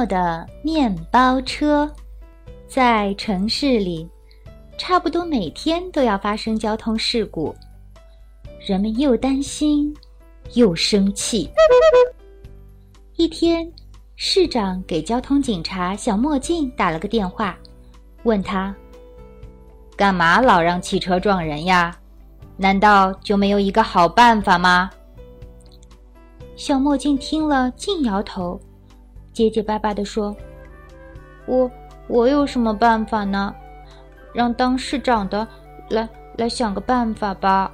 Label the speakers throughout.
Speaker 1: 妙的面包车，在城市里，差不多每天都要发生交通事故，人们又担心又生气。一天，市长给交通警察小墨镜打了个电话，问他：“干嘛老让汽车撞人呀？难道就没有一个好办法吗？”小墨镜听了，竟摇头。结结巴巴地说：“我我有什么办法呢？让当市长的来来想个办法吧。”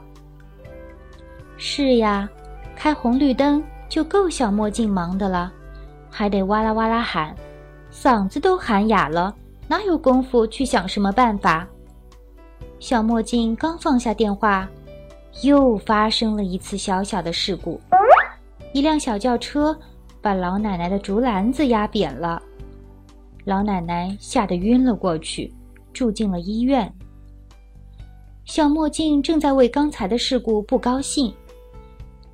Speaker 1: 是呀，开红绿灯就够小墨镜忙的了，还得哇啦哇啦喊，嗓子都喊哑了，哪有功夫去想什么办法？小墨镜刚放下电话，又发生了一次小小的事故，一辆小轿车。把老奶奶的竹篮子压扁了，老奶奶吓得晕了过去，住进了医院。小墨镜正在为刚才的事故不高兴，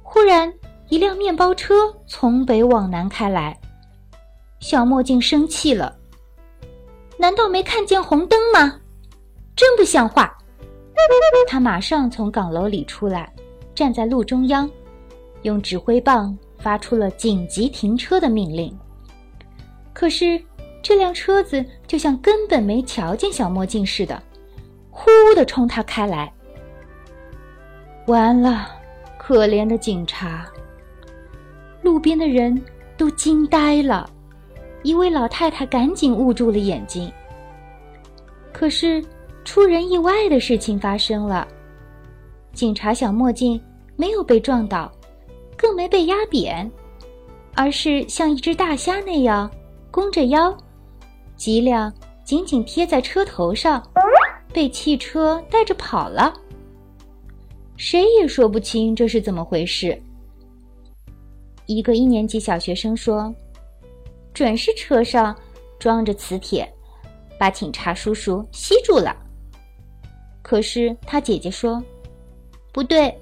Speaker 1: 忽然一辆面包车从北往南开来，小墨镜生气了：“难道没看见红灯吗？真不像话！”他马上从岗楼里出来，站在路中央，用指挥棒。发出了紧急停车的命令。可是这辆车子就像根本没瞧见小墨镜似的，呼的冲他开来。完了，可怜的警察！路边的人都惊呆了。一位老太太赶紧捂住了眼睛。可是出人意外的事情发生了，警察小墨镜没有被撞倒。没被压扁，而是像一只大虾那样弓着腰，脊梁紧紧贴在车头上，被汽车带着跑了。谁也说不清这是怎么回事。一个一年级小学生说：“准是车上装着磁铁，把警察叔叔吸住了。”可是他姐姐说：“不对。”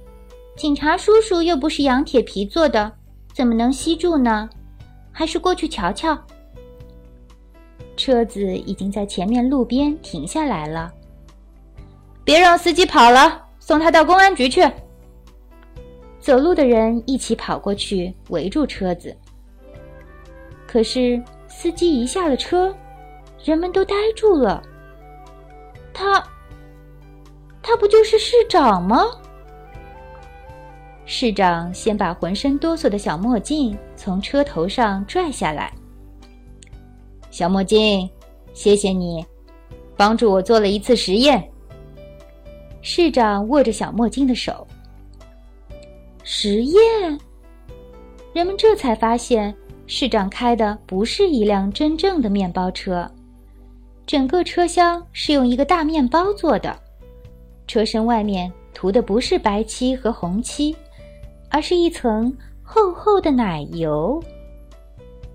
Speaker 1: 警察叔叔又不是羊铁皮做的，怎么能吸住呢？还是过去瞧瞧。车子已经在前面路边停下来了。别让司机跑了，送他到公安局去。走路的人一起跑过去围住车子。可是司机一下了车，人们都呆住了。他，他不就是市长吗？市长先把浑身哆嗦的小墨镜从车头上拽下来。小墨镜，谢谢你，帮助我做了一次实验。市长握着小墨镜的手。实验？人们这才发现，市长开的不是一辆真正的面包车，整个车厢是用一个大面包做的，车身外面涂的不是白漆和红漆。而是一层厚厚的奶油。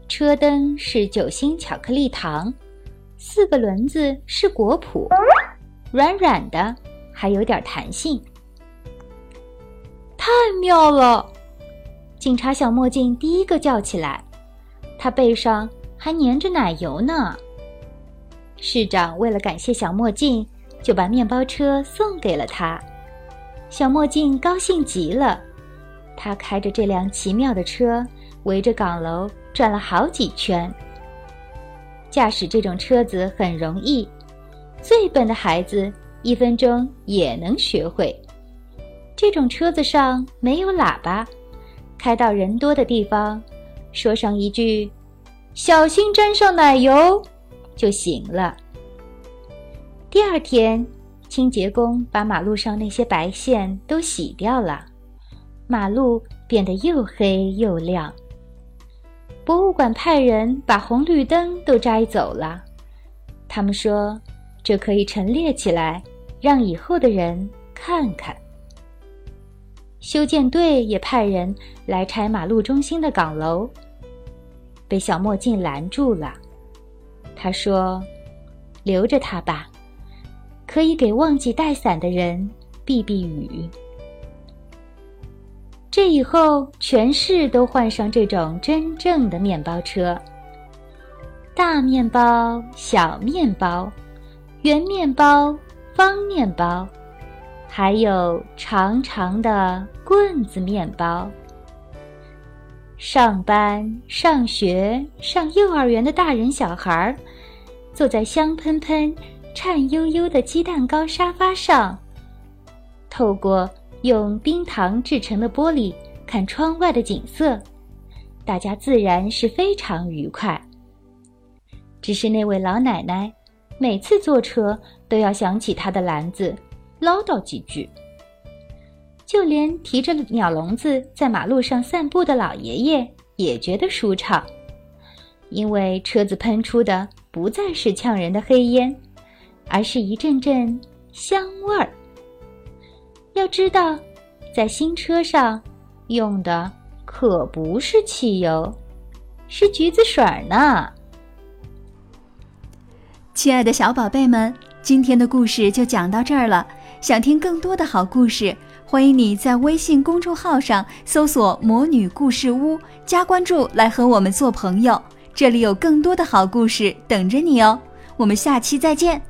Speaker 1: 车灯是酒心巧克力糖，四个轮子是果脯，软软的，还有点弹性。太妙了！警察小墨镜第一个叫起来，他背上还粘着奶油呢。市长为了感谢小墨镜，就把面包车送给了他。小墨镜高兴极了。他开着这辆奇妙的车，围着岗楼转了好几圈。驾驶这种车子很容易，最笨的孩子一分钟也能学会。这种车子上没有喇叭，开到人多的地方，说上一句“小心沾上奶油”就行了。第二天，清洁工把马路上那些白线都洗掉了。马路变得又黑又亮。博物馆派人把红绿灯都摘走了。他们说，这可以陈列起来，让以后的人看看。修建队也派人来拆马路中心的岗楼，被小墨镜拦住了。他说：“留着它吧，可以给忘记带伞的人避避雨。”这以后，全市都换上这种真正的面包车。大面包、小面包、圆面包、方面包，还有长长的棍子面包。上班、上学、上幼儿园的大人小孩儿，坐在香喷喷、颤悠悠的鸡蛋糕沙发上，透过。用冰糖制成的玻璃看窗外的景色，大家自然是非常愉快。只是那位老奶奶每次坐车都要想起她的篮子，唠叨几句。就连提着鸟笼子在马路上散步的老爷爷也觉得舒畅，因为车子喷出的不再是呛人的黑烟，而是一阵阵香味儿。要知道，在新车上用的可不是汽油，是橘子水儿呢。
Speaker 2: 亲爱的小宝贝们，今天的故事就讲到这儿了。想听更多的好故事，欢迎你在微信公众号上搜索“魔女故事屋”，加关注来和我们做朋友。这里有更多的好故事等着你哦。我们下期再见。